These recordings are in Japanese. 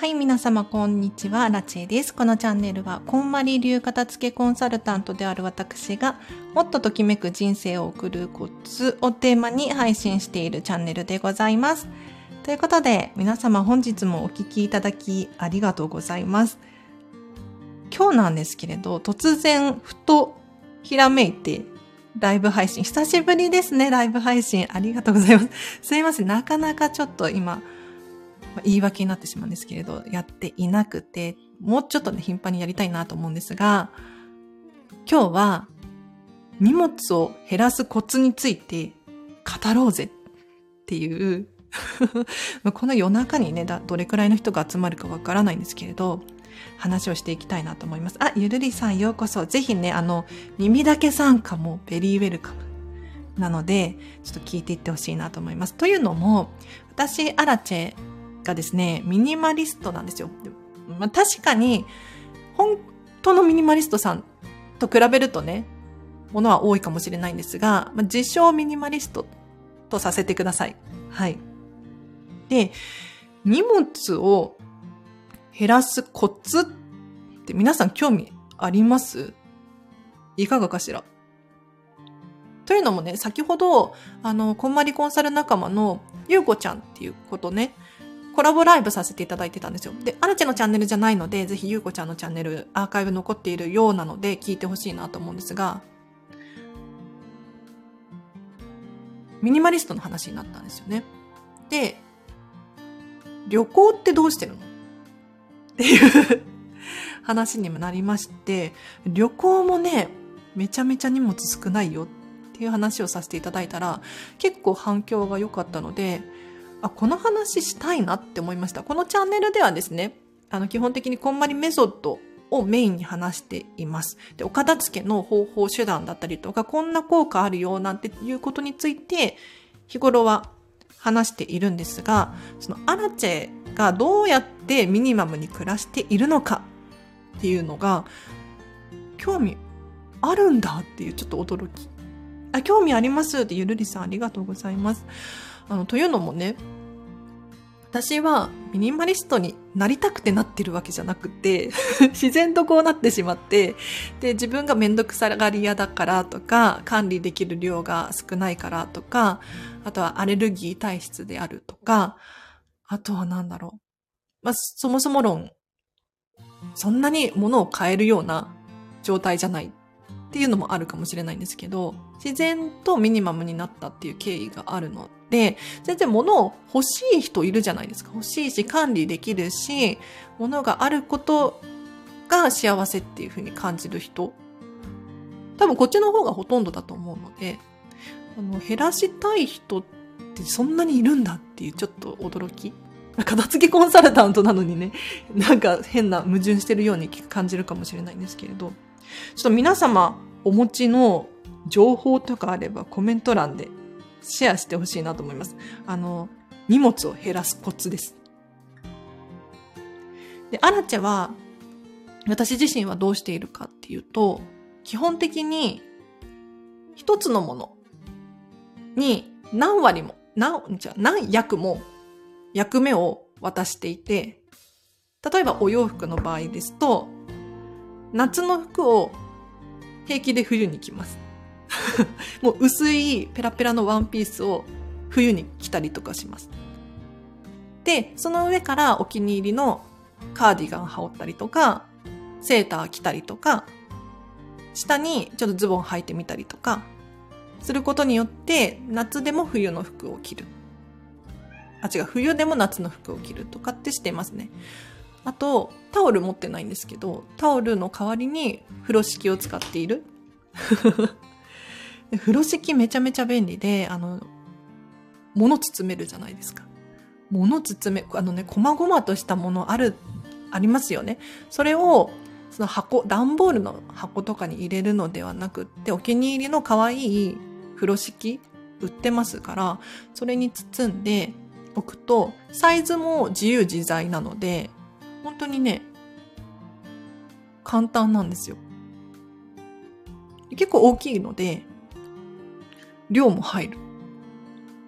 はい、皆様こんにちは、ラチェです。このチャンネルは、こんまり流片付けコンサルタントである私が、もっとときめく人生を送るコツをテーマに配信しているチャンネルでございます。ということで、皆様本日もお聴きいただきありがとうございます。今日なんですけれど、突然、ふと、ひらめいて、ライブ配信。久しぶりですね、ライブ配信。ありがとうございます。すいません、なかなかちょっと今、言い訳になってしまうんですけれど、やっていなくて、もうちょっとね、頻繁にやりたいなと思うんですが、今日は、荷物を減らすコツについて語ろうぜっていう この夜中にね、どれくらいの人が集まるかわからないんですけれど、話をしていきたいなと思います。あ、ゆるりさんようこそ。ぜひね、あの、耳だけ参加もベリーウェルカム。なので、ちょっと聞いていってほしいなと思います。というのも、私、アラチェがですね、ミニマリストなんですよ。まあ、確かに、本当のミニマリストさんと比べるとね、ものは多いかもしれないんですが、まあ、自称ミニマリストとさせてください。はい。で、荷物を減らすコツって皆さん興味あります？いかがかしら？というのもね、先ほど、あの、こんまりコンサル仲間のゆうこちゃんっていうことね、コラボライブさせていただいてたんですよ。で、アラチェのチャンネルじゃないので、ぜひゆうこちゃんのチャンネル、アーカイブ残っているようなので、聞いてほしいなと思うんですが、ミニマリストの話になったんですよね。で、旅行ってどうしてるの？っていう話にもなりまして、旅行もね、めちゃめちゃ荷物少ないよっていう話をさせていただいたら、結構反響が良かったので、あ、この話したいなって思いました。このチャンネルではですね、あの、基本的にこんまりメソッドをメインに話しています。で、お片付けの方法、手段だったりとか、こんな効果あるよ、なんていうことについて、日頃は話しているんですが、そのアラチェがどうやってミニマムに暮らしているのかっていうのが、興味あるんだっていうちょっと驚き。あ、興味ありますってゆるりさんありがとうございます。あの、というのもね、私はミニマリストになりたくてなってるわけじゃなくて 自然とこうなってしまって、で、自分がめんどくさがり屋だからとか、管理できる量が少ないからとか、あとはアレルギー体質であるとか、あとは何だろう。まあ、そもそも論、そんなに物を変えるような状態じゃないっていうのもあるかもしれないんですけど、自然とミニマムになったっていう経緯があるの、全然物を欲しい人いるじゃないですか。欲しいし、管理できるし、物があることが幸せっていうふうに感じる人。多分こっちの方がほとんどだと思うので、あの、減らしたい人ってそんなにいるんだっていうちょっと驚き。片付けコンサルタントなのにね、なんか変な矛盾してるように感じるかもしれないんですけれど、ちょっと皆様お持ちの情報とかあればコメント欄でシェアしてほしいなと思います。あの、荷物を減らすコツです。で、アラチェは、私自身はどうしているかっていうと、基本的に一つのものに何割も、何、じゃ何役も役目を渡していて、例えばお洋服の場合ですと、夏の服を平気で冬に着ます。もう薄いペラペラのワンピースを冬に着たりとかします。で、その上からお気に入りのカーディガン羽織ったりとか、セーター着たりとか、下にちょっとズボン履いてみたりとか、することによって夏でも冬の服を着る。あ、違う、冬でも夏の服を着るとかってしてますね。あと、タオル持ってないんですけど、タオルの代わりに風呂敷を使っている。風呂敷めちゃめちゃ便利で、あの、物包めるじゃないですか。物包め、あのね、細々としたものある、ありますよね。それを、その箱、段ボールの箱とかに入れるのではなくって、お気に入りの可愛い風呂敷売ってますから、それに包んでおくと、サイズも自由自在なので、本当にね、簡単なんですよ。結構大きいので、量も入る。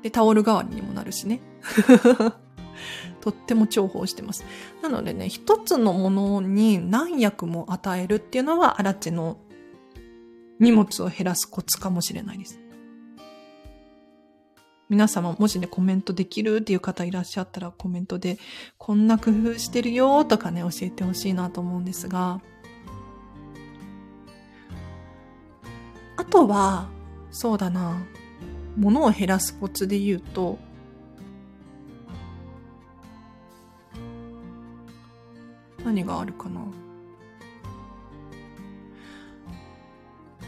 で、タオル代わりにもなるしね。とっても重宝してます。なのでね、一つのものに何役も与えるっていうのは、アラチェの荷物を減らすコツかもしれないです。皆様もしね、コメントできるっていう方いらっしゃったらコメントで、こんな工夫してるよとかね、教えてほしいなと思うんですが、あとは、そうだな、物を減らすコツで言うと、何があるかな。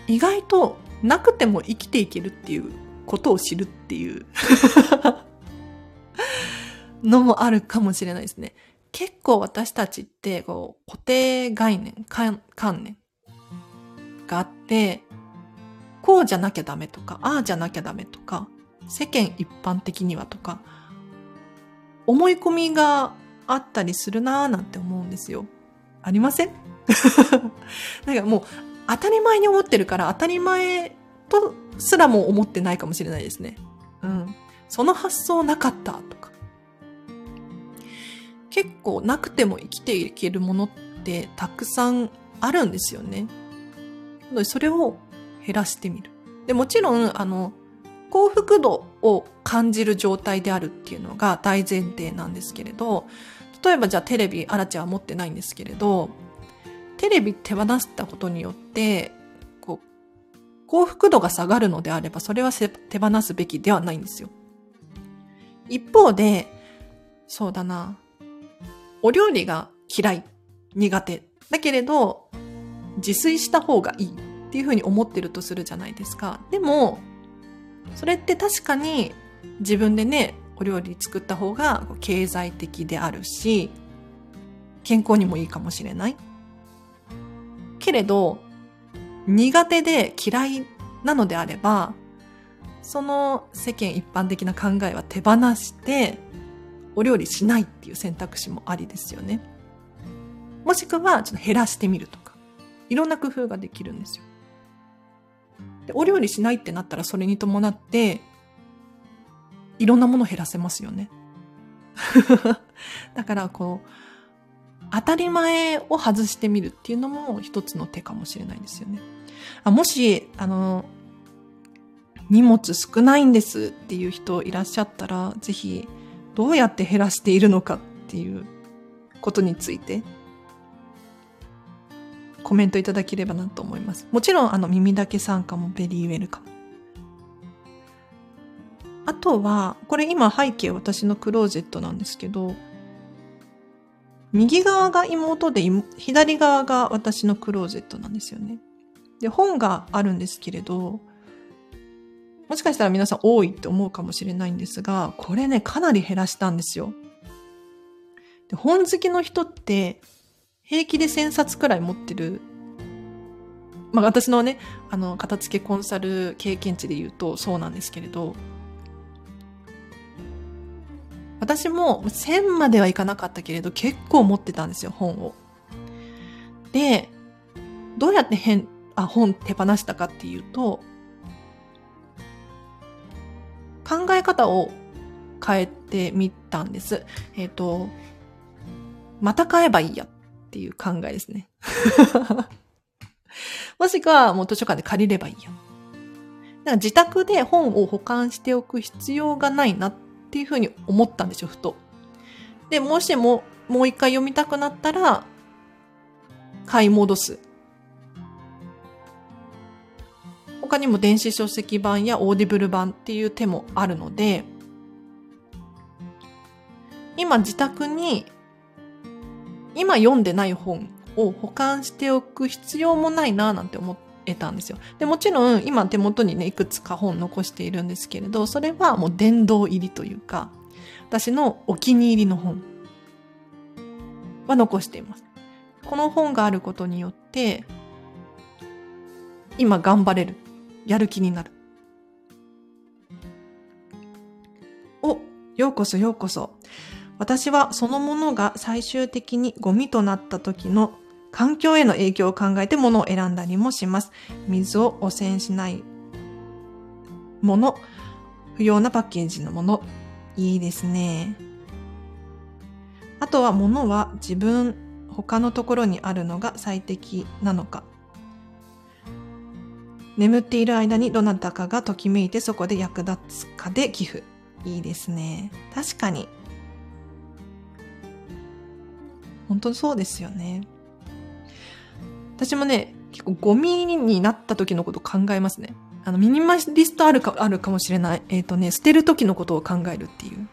意外となくても生きていけるっていうことを知るっていう。のもあるかもしれないですね。結構私たちってこう固定概念、観念があって、こうじゃなきゃダメとか、ああじゃなきゃダメとか、世間一般的にはとか、思い込みがあったりするなーなんて思うんですよ。ありません？なんかもう当たり前に思ってるから当たり前とすらも思ってないかもしれないですね。うん。その発想なかったとか。結構なくても生きていけるものってたくさんあるんですよね。それを減らしてみる。で、もちろん、あの、幸福度を感じる状態であるっていうのが大前提なんですけれど、例えばじゃあテレビ、アラチは持ってないんですけれど、テレビ手放したことによって、こう、幸福度が下がるのであれば、それは手放すべきではないんですよ。一方で、そうだな、お料理が嫌い、苦手。だけれど、自炊した方がいいっていうふうに思ってるとするじゃないですか。でも、それって確かに自分でね、お料理作った方が経済的であるし、健康にもいいかもしれない。けれど、苦手で嫌いなのであれば、その世間一般的な考えは手放して、お料理しないっていう選択肢もありですよね。もしくは、ちょっと減らしてみるとか。いろんな工夫ができるんですよ。でお料理しないってなったらそれに伴って、いろんなもの減らせますよね。だからこう、当たり前を外してみるっていうのも一つの手かもしれないですよね。あもし、あの、荷物少ないんですっていう人いらっしゃったら、ぜひどうやって減らしているのかっていうことについてコメントいただければなと思います。もちろん、あの、耳だけ参加もベリーウェルカム。あとは、これ今背景私のクローゼットなんですけど、右側が妹で、左側が私のクローゼットなんですよね。で、本があるんですけれど、もしかしたら皆さん多いって思うかもしれないんですが、これね、かなり減らしたんですよ。で本好きの人って、平気で1000冊くらい持ってる。まあ私のね、あの、片付けコンサル経験値で言うとそうなんですけれど、私も1000まではいかなかったけれど結構持ってたんですよ、本を。で、どうやって変、あ、本手放したかっていうと、考え方を変えてみたんです。えっ、ー、と、また買えばいいやっていう考えですね。もしくはもう図書館で借りればいいや。だから自宅で本を保管しておく必要がないなっていうふうに思ったんですよ、ふと。で、もしも、もう一回読みたくなったら、買い戻す。他にも電子書籍版やオーディブル版っていう手もあるので、今自宅に、今読んでない本を保管しておく必要もないななんて思えたんですよ。で、もちろん今手元にね、いくつか本残しているんですけれど、それはもう殿堂入りというか、私のお気に入りの本は残しています。この本があることによって、今頑張れる。やる気になる。お、ようこそようこそ。私はそのものが最終的にゴミとなった時の環境への影響を考えて物を選んだりもします。水を汚染しないもの、不要なパッケージのもの。いいですね。あとは物は自分、他のところにあるのが最適なのか。眠っている間にどなたかがときめいてそこで役立つかで寄付。いいですね。確かに。本当そうですよね。私もね、結構ゴミになった時のこと考えますね。あの、ミニマリストあるか、あるかもしれない。えっ、ー、とね、捨てる時のことを考えるっていう。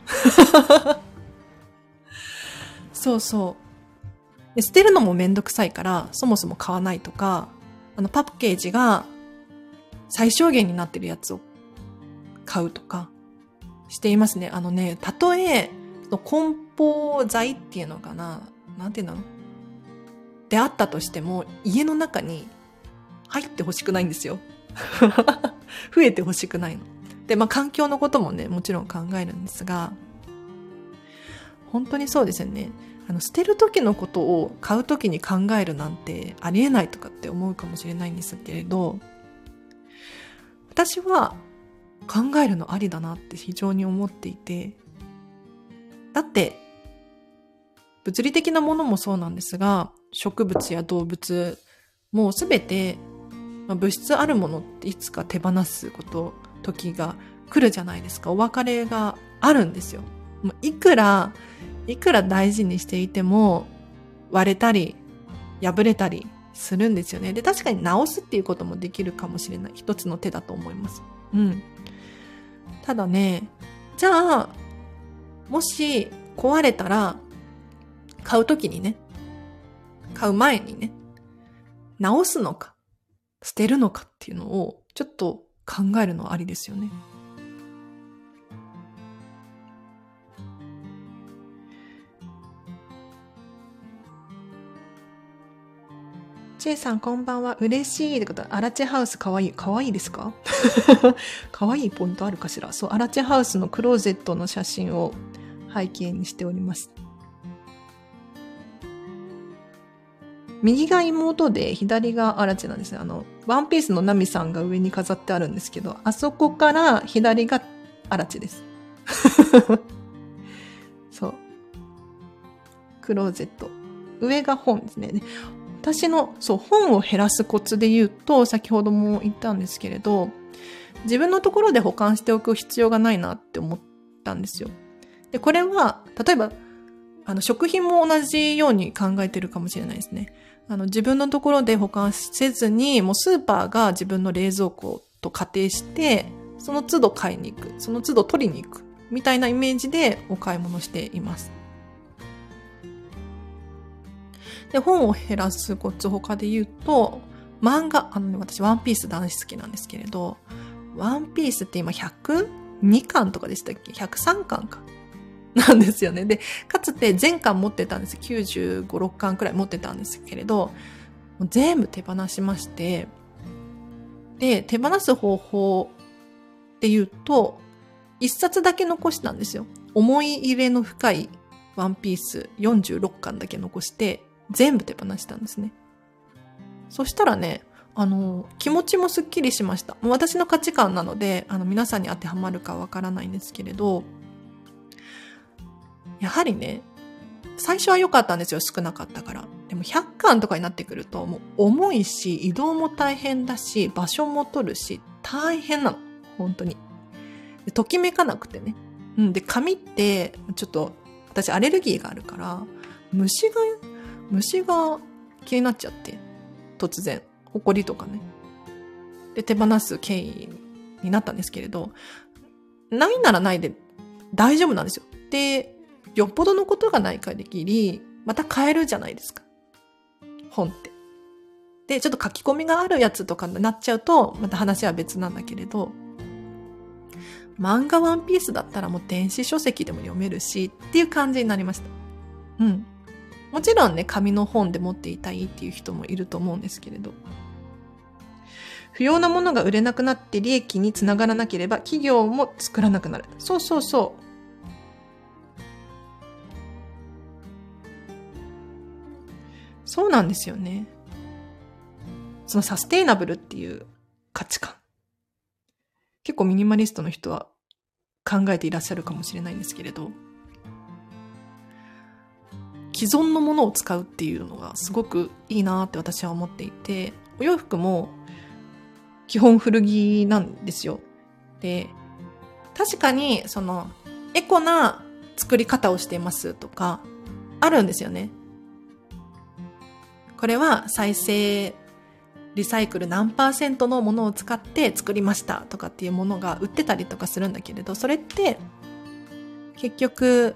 そうそうで。捨てるのもめんどくさいから、そもそも買わないとか、あの、パッケージが最小限になってるやつを買うとか、していますね。あのね、たとえ、梱包材っていうのかな、なんていうの？であったとしても、家の中に入ってほしくないんですよ。増えてほしくないの。で、まあ環境のこともね、もちろん考えるんですが、本当にそうですよね。あの、捨てる時のことを買う時に考えるなんてありえないとかって思うかもしれないんですけれど、私は考えるのありだなって非常に思っていて、だって、物理的なものもそうなんですが、植物や動物もうすべて、物質あるものっていつか手放すこと、時が来るじゃないですか。お別れがあるんですよ。もういくら、いくら大事にしていても割れたり破れたりするんですよね。で、確かに直すっていうこともできるかもしれない。一つの手だと思います。うん。ただね、じゃあ、もし壊れたら、買うときにね、買う前にね、直すのか、捨てるのかっていうのを、ちょっと考えるのはありですよね。チェイさんこんばんは。嬉しいってこと。アラチェハウスかわいい。かわいいですか？かわいいポイントあるかしら？そう、アラチェハウスのクローゼットの写真を背景にしております。右が妹で左がアラチェなんですね。あの、ワンピースのナミさんが上に飾ってあるんですけど、あそこから左がアラチェです。そう。クローゼット。上が本ですね。私の、そう、本を減らすコツで言うと、先ほども言ったんですけれど、自分のところで保管しておく必要がないなって思ったんですよ。で、これは、例えば、あの、食品も同じように考えてるかもしれないですね。あの、自分のところで保管せずに、もうスーパーが自分の冷蔵庫と仮定して、その都度買いに行く。その都度取りに行く。みたいなイメージでお買い物しています。で、本を減らすコツ他で言うと、漫画、あのね、私ワンピース男子好きなんですけれど、ワンピースって今102巻とかでしたっけ ?103 巻か。なんですよね。で、かつて全巻持ってたんです。95、6巻くらい持ってたんですけれど、もう全部手放しまして、で、手放す方法っていうと、一冊だけ残したんですよ。思い入れの深いワンピース46巻だけ残して、全部手放したんですね。そしたらね、あの、気持ちもすっきりしました。もう私の価値観なので、あの、皆さんに当てはまるかわからないんですけれど、やはりね、最初は良かったんですよ、少なかったから。でも100巻とかになってくると、もう重いし、移動も大変だし、場所も取るし、大変なの。本当に。でときめかなくてね。うん。で、紙って、ちょっと、私アレルギーがあるから、虫が虫が気になっちゃって、突然、埃とかね。で、手放す経緯になったんですけれど、ないならないで大丈夫なんですよ。で、よっぽどのことがない限り、また買えるじゃないですか。本って。で、ちょっと書き込みがあるやつとかになっちゃうと、また話は別なんだけれど、漫画ワンピースだったらもう電子書籍でも読めるしっていう感じになりました。うん。もちろんね、紙の本で持っていたいっていう人もいると思うんですけれど。不要なものが売れなくなって利益につながらなければ企業も作らなくなる。そうそうそう。そうなんですよね。そのサステイナブルっていう価値観。結構ミニマリストの人は考えていらっしゃるかもしれないんですけれど。既存のものを使うっていうのがすごくいいなって私は思っていて、お洋服も基本古着なんですよ。で、確かにそのエコな作り方をしていますとか、あるんですよね。これは再生リサイクル何パーセントのものを使って作りましたとかっていうものが売ってたりとかするんだけれど、それって結局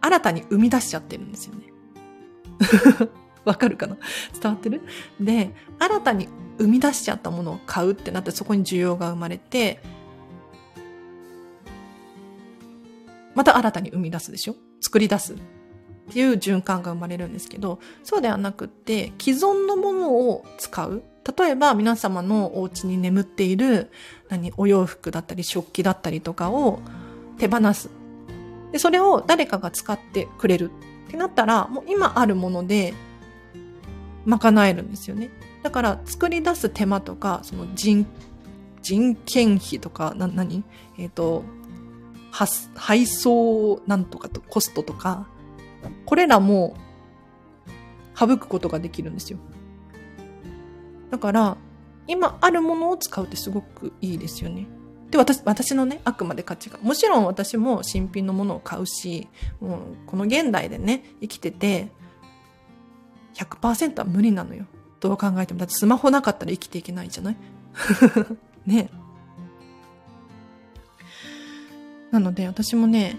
新たに生み出しちゃってるんですよね。わかるかな？伝わってる？で、新たに生み出しちゃったものを買うってなってそこに需要が生まれて、また新たに生み出すでしょ？作り出す。っていう循環が生まれるんですけど、そうではなくって、既存のものを使う。例えば皆様のお家に眠っている、何、お洋服だったり食器だったりとかを手放す。で、それを誰かが使ってくれるってなったら、もう今あるもので賄えるんですよね。だから作り出す手間とか、その人、人件費とか、な、何？えっ、ー、と、配送なんとかとコストとか、これらも省くことができるんですよ。だから、今あるものを使うってすごくいいですよね。で、私、私のね、あくまで価値が。もちろん私も新品のものを買うし、もうこの現代でね、生きてて、100%は無理なのよ。どう考えても。だってスマホなかったら生きていけないじゃない？ね。なので私もね、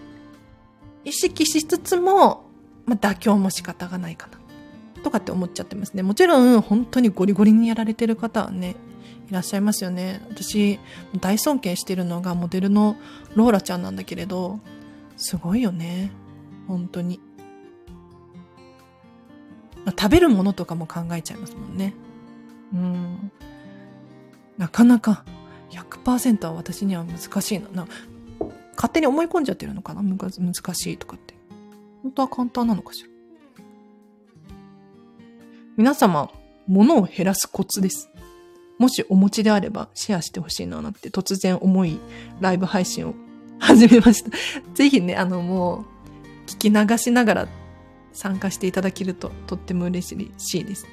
意識しつつも、まあ、妥協も仕方がないかな。とかって思っちゃってますね。もちろん、本当にゴリゴリにやられてる方はね、いらっしゃいますよね。私、大尊敬してるのがモデルのローラちゃんなんだけれど、すごいよね。本当に。食べるものとかも考えちゃいますもんね。うん。なかなか100%は私には難しいな。な勝手に思い込んじゃってるのかな難しいとかって。本当は簡単なのかしら？皆様、物を減らすコツです。もしお持ちであればシェアしてほしいななんて突然思い、ライブ配信を始めました。ぜひね、あのもう、聞き流しながら参加していただけるととっても嬉しいです。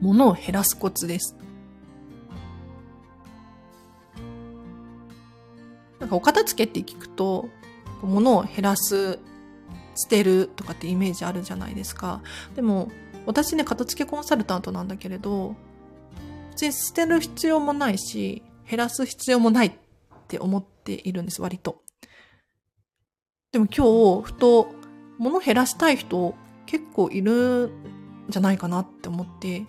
物を減らすコツです。なんかお片付けって聞くと、物を減らす、捨てるとかってイメージあるじゃないですか。でも、私ね、片付けコンサルタントなんだけれど、別に捨てる必要もないし、減らす必要もないって思っているんです、割と。でも今日、ふと、物減らしたい人結構いるんじゃないかなって思って。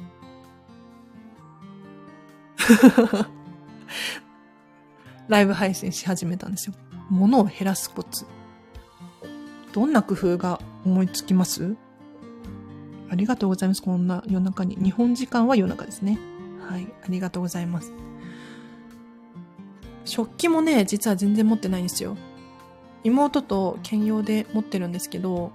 ライブ配信し始めたんですよ。物を減らすコツ。どんな工夫が思いつきます？ありがとうございます。こんな夜中に。日本時間は夜中ですね。はい。ありがとうございます。食器もね、実は全然持ってないんですよ。妹と兼用で持ってるんですけど、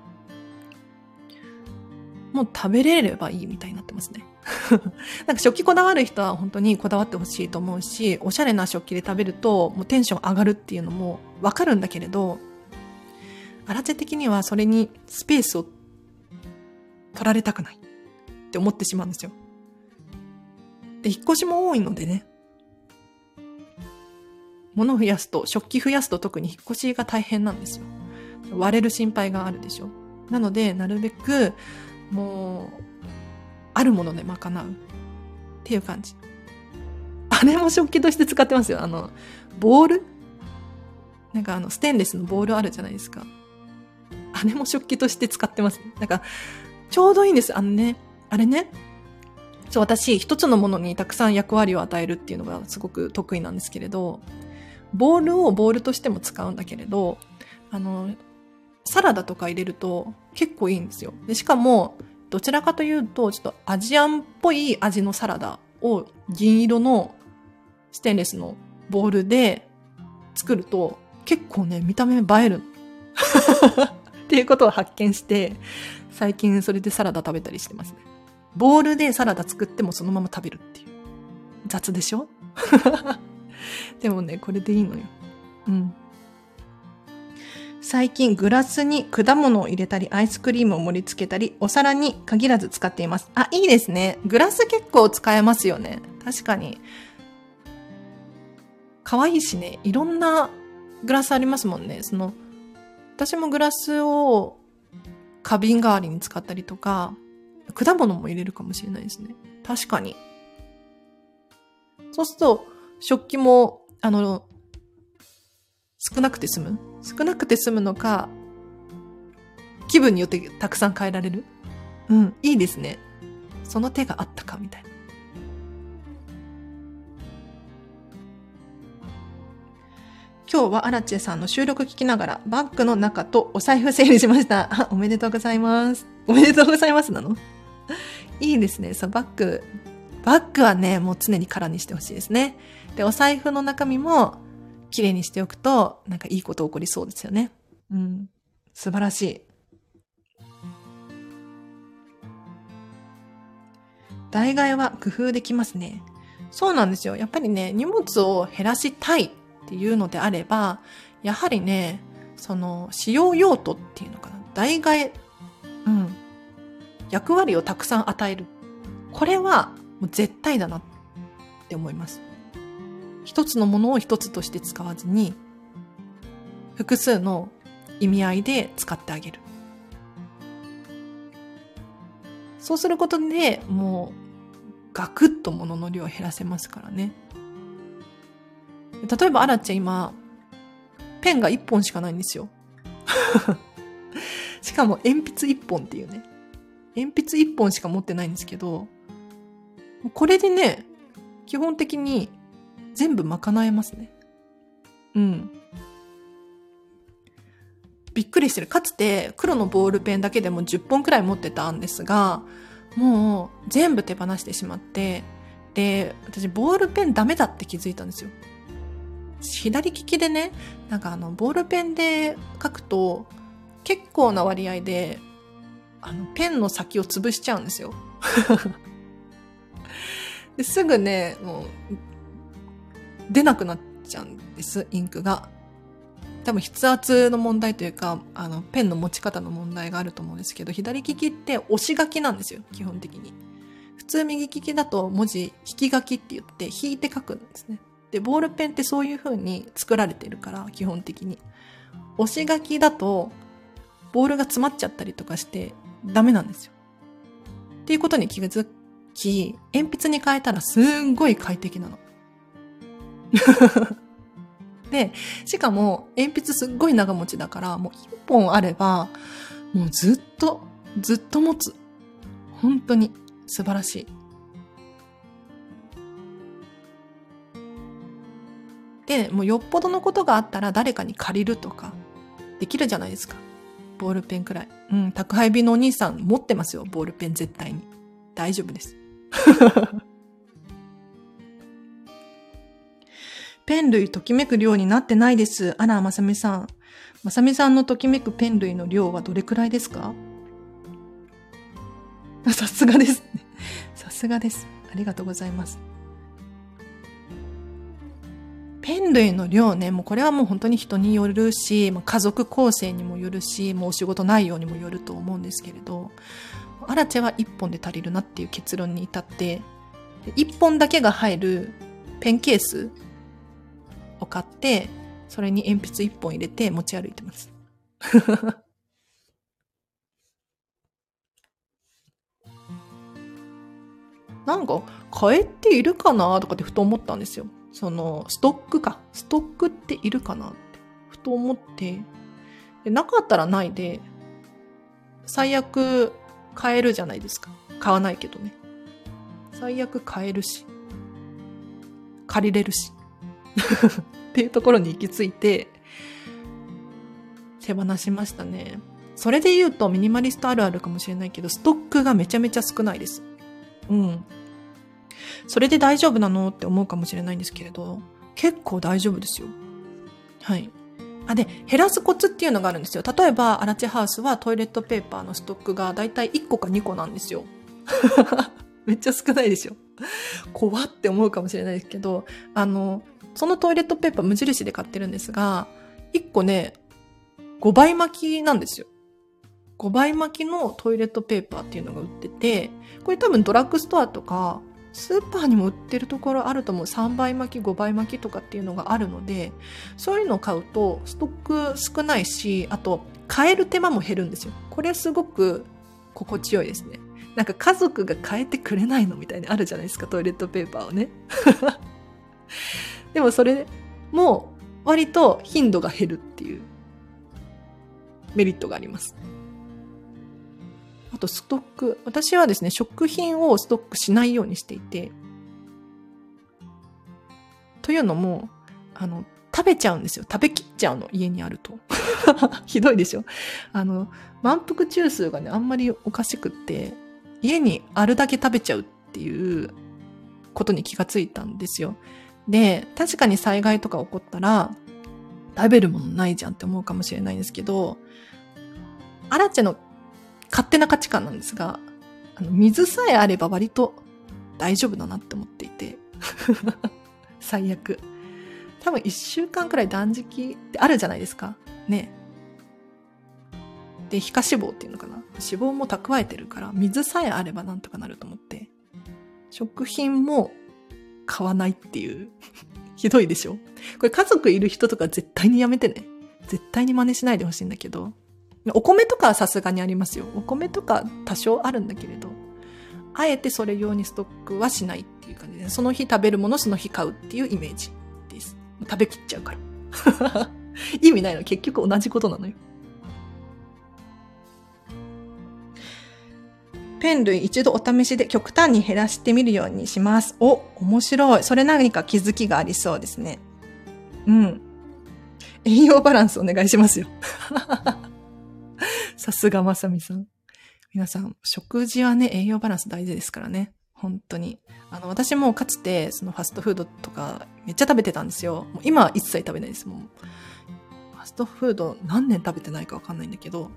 もう食べれればいいみたいになってますね。なんか食器こだわる人は本当にこだわってほしいと思うし、おしゃれな食器で食べるともうテンション上がるっていうのもわかるんだけれど、アラチェ的にはそれにスペースを取られたくないって思ってしまうんですよ。で、引っ越しも多いのでね。物を増やすと、食器増やすと特に引っ越しが大変なんですよ。割れる心配があるでしょ。なので、なるべく、もう、あるもので賄うっていう感じ。あれも食器として使ってますよ。あの、ボール？なんかあの、ステンレスのボールあるじゃないですか。あれも食器として使ってます。なんか、ちょうどいいんです。あのね、あれね。そう、私、一つのものにたくさん役割を与えるっていうのがすごく得意なんですけれど、ボールをボールとしても使うんだけれど、あの、サラダとか入れると結構いいんですよ。でしかも、どちらかというと、ちょっとアジアンっぽい味のサラダを銀色のステンレスのボウルで作ると結構ね、見た目映える。っていうことを発見して、最近それでサラダ食べたりしてますね。ボウルでサラダ作ってもそのまま食べるっていう。雑でしょ？でもね、これでいいのよ。うん。最近グラスに果物を入れたり、アイスクリームを盛り付けたり、お皿に限らず使っています。あ、いいですね。グラス結構使えますよね。確かに。可愛いしね、いろんなグラスありますもんね。その、私もグラスを花瓶代わりに使ったりとか、果物も入れるかもしれないですね。確かに。そうすると、食器も、あの、少なくて済む少なくて済むのか、気分によってたくさん変えられるうん、いいですね。その手があったか、みたいな。今日はアラチェさんの収録聞きながらバッグの中とお財布整理しました。おめでとうございます。おめでとうございますなの？いいですね。そう、バッグ。バッグはね、もう常に空にしてほしいですね。で、お財布の中身も綺麗にしておくと、なんかいいこと起こりそうですよね。うん。素晴らしい。代替は工夫できますね。そうなんですよ。やっぱりね、荷物を減らしたいっていうのであれば、やはりね、その、使用用途っていうのかな。代替、うん。役割をたくさん与える。これは、もう絶対だなって思います。一つのものを一つとして使わずに、複数の意味合いで使ってあげる。そうすることでもうガクッと物の量を減らせますからね。例えば、アラちゃん今、ペンが1本しかないんですよ。しかも鉛筆1本っていうね。鉛筆1本しか持ってないんですけど、これでね、基本的に全部賄えますね。うん。びっくりしてる。かつて黒のボールペンだけでも10本くらい持ってたんですが、もう全部手放してしまって、で、私ボールペンダメだって気づいたんですよ。左利きでね、なんかあの、ボールペンで書くと、結構な割合で、あの、ペンの先を潰しちゃうんですよ。ですぐね、もう、出なくなっちゃうんです、インクが。多分筆圧の問題というか、あの、ペンの持ち方の問題があると思うんですけど、左利きって押し書きなんですよ、基本的に。普通右利きだと文字引き書きって言って引いて書くんですね。で、ボールペンってそういう風に作られてるから、基本的に。押し書きだと、ボールが詰まっちゃったりとかしてダメなんですよ。っていうことに気がづき、鉛筆に変えたらすんごい快適なの。で、しかも鉛筆すっごい長持ちだから、もう一本あれば、もうずっと、ずっと持つ。本当に素晴らしい。で、もうよっぽどのことがあったら誰かに借りるとか、できるじゃないですか。ボールペンくらい。うん、宅配便のお兄さん持ってますよ、ボールペン絶対に。大丈夫です。ペン類ときめく量になってないです。あら、まさみさん。まさみさんのときめくペン類の量はどれくらいですか？さすがです。さすがです。ありがとうございます。ペン類の量ね、もうこれはもう本当に人によるし、家族構成にもよるし、もうお仕事内容にもよると思うんですけれど、アラチェは1本で足りるなっていう結論に至って、1本だけが入るペンケースを買って、それに鉛筆1本入れて持ち歩いてます。なんか、変えているかなとかってふと思ったんですよ。その、ストックか。ストックっているかなって、ふと思って、でなかったらないで、最悪買えるじゃないですか。買わないけどね。最悪買えるし、借りれるし。っていうところに行き着いて、手放しましたね。それで言うとミニマリストあるあるかもしれないけど、ストックがめちゃめちゃ少ないです。うん。それで大丈夫なの？って思うかもしれないんですけれど、結構大丈夫ですよ。はい。あ、で、減らすコツっていうのがあるんですよ。例えば、アラチハウスはトイレットペーパーのストックがだいたい1個か2個なんですよ。めっちゃ少ないでしょ。怖って思うかもしれないですけど、あの、そのトイレットペーパー無印で買ってるんですが、1個ね、5倍巻きなんですよ。5倍巻きのトイレットペーパーっていうのが売ってて、これ多分ドラッグストアとか、スーパーにも売ってるところあると思う。3倍巻き、5倍巻きとかっていうのがあるので、そういうのを買うとストック少ないし、あと、変える手間も減るんですよ。これすごく心地よいですね。なんか家族が変えてくれないのみたいにあるじゃないですか、トイレットペーパーをね。でもそれも割と頻度が減るっていうメリットがあります。あとストック。私はですね、食品をストックしないようにしていて。というのも、あの、食べちゃうんですよ。食べきっちゃうの、家にあると。ひどいでしょあの、満腹中枢がね、あんまりおかしくって、家にあるだけ食べちゃうっていうことに気がついたんですよ。で、確かに災害とか起こったら、食べるものないじゃんって思うかもしれないんですけど、アラチェの勝手な価値観なんですが、あの水さえあれば割と大丈夫だなって思っていて。最悪。多分一週間くらい断食ってあるじゃないですか。ね。で、皮下脂肪っていうのかな。脂肪も蓄えてるから、水さえあればなんとかなると思って。食品も買わないっていう。ひどいでしょこれ家族いる人とか絶対にやめてね。絶対に真似しないでほしいんだけど。お米とかはさすがにありますよ。お米とか多少あるんだけれど、あえてそれ用にストックはしないっていう感じで、その日食べるものその日買うっていうイメージです。食べきっちゃうから。意味ないの。結局同じことなのよ。ペン類一度お試しで極端に減らしてみるようにします。お、面白い。それ何か気づきがありそうですね。うん。栄養バランスお願いしますよ。さすがまさみさん。皆さん、食事はね、栄養バランス大事ですからね。本当に。あの、私もかつて、そのファストフードとか、めっちゃ食べてたんですよ。もう今は一切食べないです。もう。ファストフード何年食べてないかわかんないんだけど、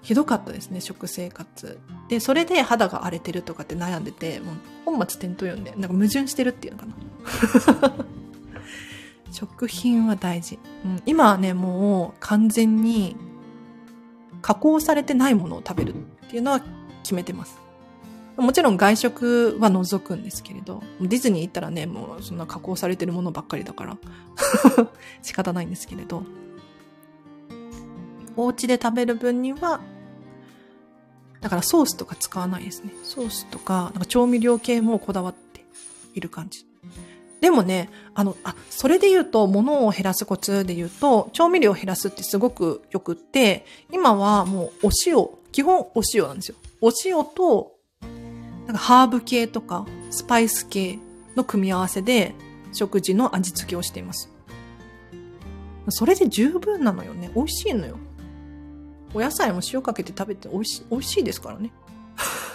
ひどかったですね、食生活。で、それで肌が荒れてるとかって悩んでて、もう本末転倒読んで、なんか矛盾してるっていうのかな。食品は大事。うん、今はね、もう完全に加工されてないものを食べるっていうのは決めてます。もちろん外食は除くんですけれど、ディズニー行ったらね、もうそんな加工されてるものばっかりだから 仕方ないんですけれど、お家で食べる分には、だからソースとか使わないですね。ソースとか、なんか調味料系もこだわっている感じ。でもね、あの、あ、それで言うと、物を減らすコツで言うと、調味料を減らすってすごくよくって、今はもうお塩、基本お塩なんですよ。お塩と、なんかハーブ系とか、スパイス系の組み合わせで、食事の味付けをしています。それで十分なのよね。美味しいのよ。お野菜も塩かけて食べて美味しい、美味しいですからね。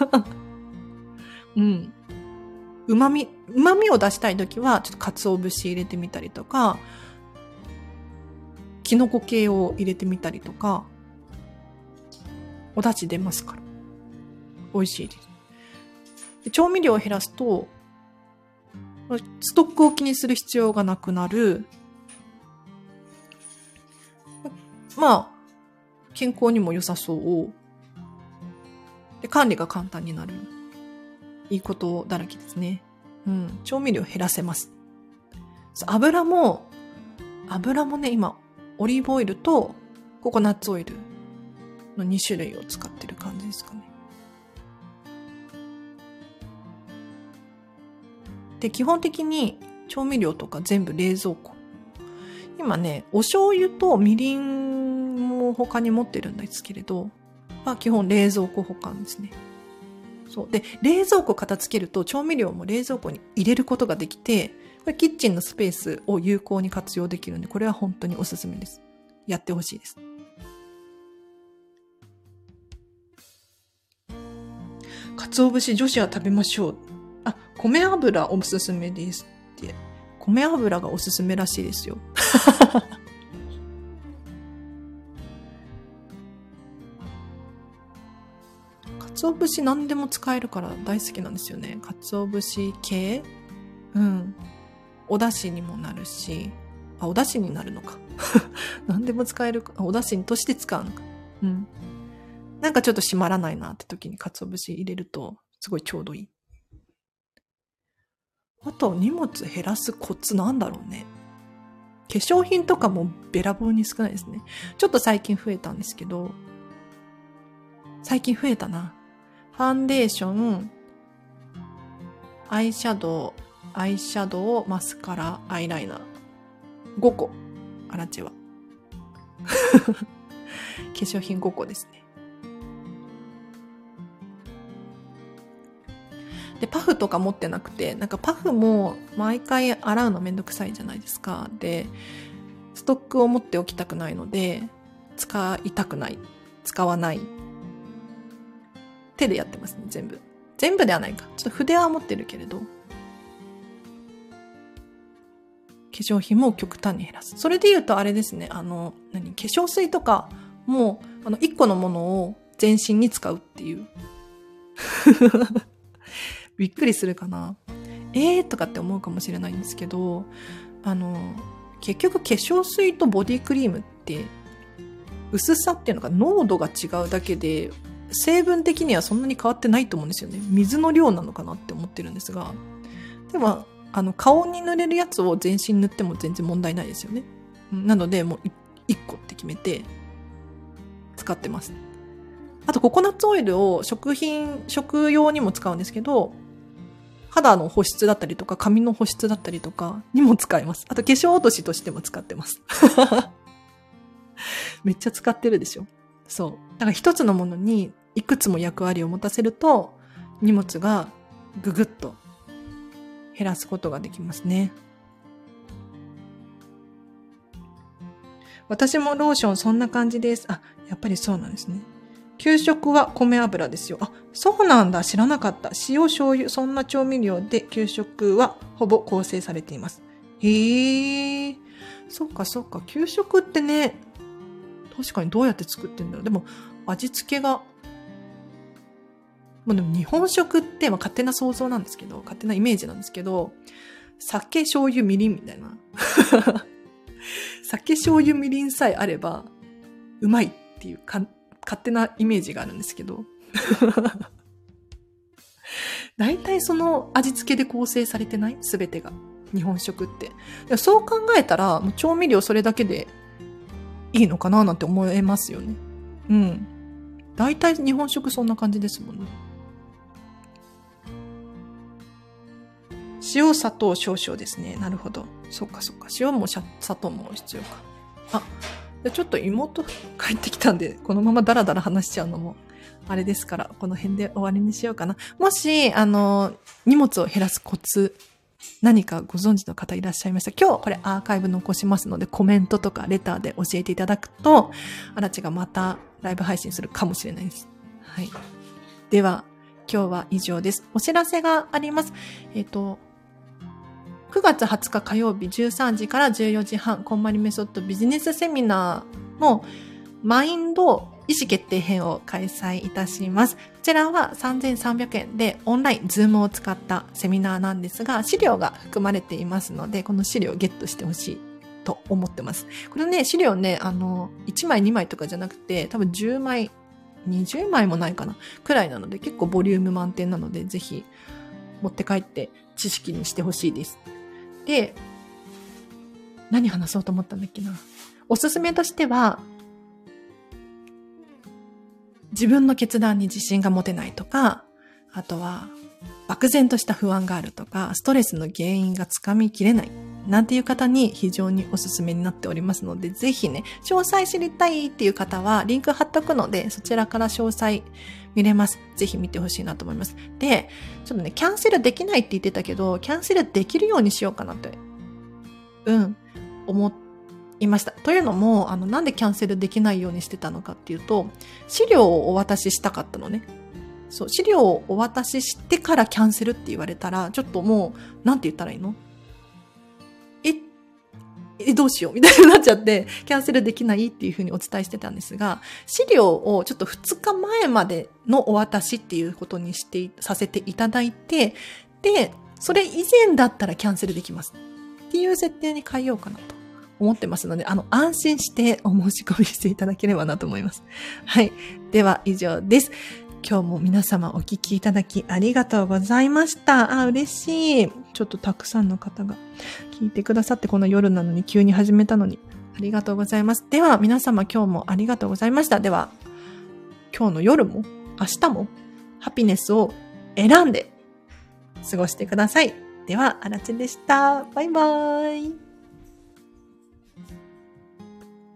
うん。旨味、旨味を出したいときは、ちょっと鰹節入れてみたりとか、キノコ系を入れてみたりとか、お出汁出ますから。美味しいです。で調味料を減らすと、ストックを気にする必要がなくなる。まあ、健康にも良さそう。で、管理が簡単になる。いいことだらけですね。うん。調味料減らせます。油も、油もね、今、オリーブオイルとココナッツオイルの2種類を使ってる感じですかね。で、基本的に調味料とか全部冷蔵庫。今ね、お醤油とみりんも他に持ってるんですけれど、まあ基本冷蔵庫保管ですね。そう。で、冷蔵庫片付けると調味料も冷蔵庫に入れることができて、これキッチンのスペースを有効に活用できるんで、これは本当におすすめです。やってほしいです。鰹節女子は食べましょう。あ、米油おすすめですって。米油がおすすめらしいですよ。鰹節何でも使えるから大好きなんですよね。鰹節系？うん。お出汁にもなるし、あ、お出汁になるのか。何でも使えるか。お出汁として使うのか。うん。なんかちょっと閉まらないなって時に鰹節入れると、すごいちょうどいい。あと、荷物減らすコツなんだろうね。化粧品とかもべらぼうに少ないですね。ちょっと最近増えたんですけど、最近増えたな。ファンデーション、アイシャドウ、アイシャドウ、マスカラ、アイライナー。5個。アラチェは。化粧品5個ですね。で、パフとか持ってなくて、なんかパフも毎回洗うのめんどくさいじゃないですか。で、ストックを持っておきたくないので、使いたくない。使わない。手でやってますね、全部。全部ではないか。ちょっと筆は持ってるけれど。化粧品も極端に減らす。それで言うとあれですね、あの、何、化粧水とかも、あの、一個のものを全身に使うっていう。びっくりするかな。えーとかって思うかもしれないんですけど、あの、結局化粧水とボディクリームって薄さっていうのが濃度が違うだけで成分的にはそんなに変わってないと思うんですよね。水の量なのかなって思ってるんですが。でも、あの、顔に塗れるやつを全身塗っても全然問題ないですよね。なので、もう1個って決めて使ってます。あと、ココナッツオイルを食品、食用にも使うんですけど、肌の保湿だったりとか、髪の保湿だったりとかにも使えます。あと化粧落としとしても使ってます。めっちゃ使ってるでしょ。そう。だから一つのものにいくつも役割を持たせると、荷物がぐぐっと減らすことができますね。私もローションそんな感じです。あ、やっぱりそうなんですね。給食は米油ですよ。あ、そうなんだ。知らなかった。塩、醤油、そんな調味料で給食はほぼ構成されています。へえ。そうか、そうか。給食ってね、確かにどうやって作ってんだろう。でも、味付けが、まあでも日本食って、まあ勝手な想像なんですけど、勝手なイメージなんですけど、酒、醤油、みりんみたいな。酒、醤油、みりんさえあれば、うまいっていうか勝手なイメージがあるんですけど。大体その味付けで構成されてない？すべてが。日本食って。そう考えたら、もう調味料それだけでいいのかななんて思えますよね。うん。大体日本食そんな感じですもんね。塩、砂糖少々ですね。なるほど。そっかそっか。塩も砂糖も必要か。あ、でちょっと妹帰ってきたんで、このままダラダラ話しちゃうのも、あれですから、この辺で終わりにしようかな。もし、あの、荷物を減らすコツ、何かご存知の方いらっしゃいました？今日これアーカイブ残しますのでコメントとかレターで教えていただくと、あらちがまたライブ配信するかもしれないです。はい。では、今日は以上です。お知らせがあります。えっ、ー、と、9月20日火曜日13時から14時半、コンマリメソッドビジネスセミナーのマインド意思決定編を開催いたします。こちらは3300円でオンライン、ズームを使ったセミナーなんですが、資料が含まれていますので、この資料をゲットしてほしいと思ってます。これね、資料ね、あの、1枚2枚とかじゃなくて、多分10枚、20枚もないかな、くらいなので、結構ボリューム満点なので、ぜひ持って帰って知識にしてほしいです。で、何話そうと思ったんだっけな。おすすめとしては、自分の決断に自信が持てないとか、あとは、漠然とした不安があるとか、ストレスの原因がつかみきれない、なんていう方に非常におすすめになっておりますので、ぜひね、詳細知りたいっていう方は、リンク貼っとくので、そちらから詳細見れます。ぜひ見てほしいなと思います。で、ちょっとね、キャンセルできないって言ってたけど、キャンセルできるようにしようかなって、うん、思いました。というのも、あの、なんでキャンセルできないようにしてたのかっていうと、資料をお渡ししたかったのね。そう、資料をお渡ししてからキャンセルって言われたら、ちょっともう、なんて言ったらいいの？え、どうしようみたいになっちゃって、キャンセルできないっていうふうにお伝えしてたんですが、資料をちょっと2日前までのお渡しっていうことにして、させていただいて、で、それ以前だったらキャンセルできます。っていう設定に変えようかなと思ってますので、あの、安心してお申し込みしていただければなと思います。はい。では、以上です。今日も皆様お聞きいただきありがとうございました。あ、嬉しい。ちょっとたくさんの方が聞いてくださって、この夜なのに急に始めたのに。ありがとうございます。では、皆様今日もありがとうございました。では、今日の夜も、明日も、ハピネスを選んで過ごしてください。では、あらちでした。バイバーイ。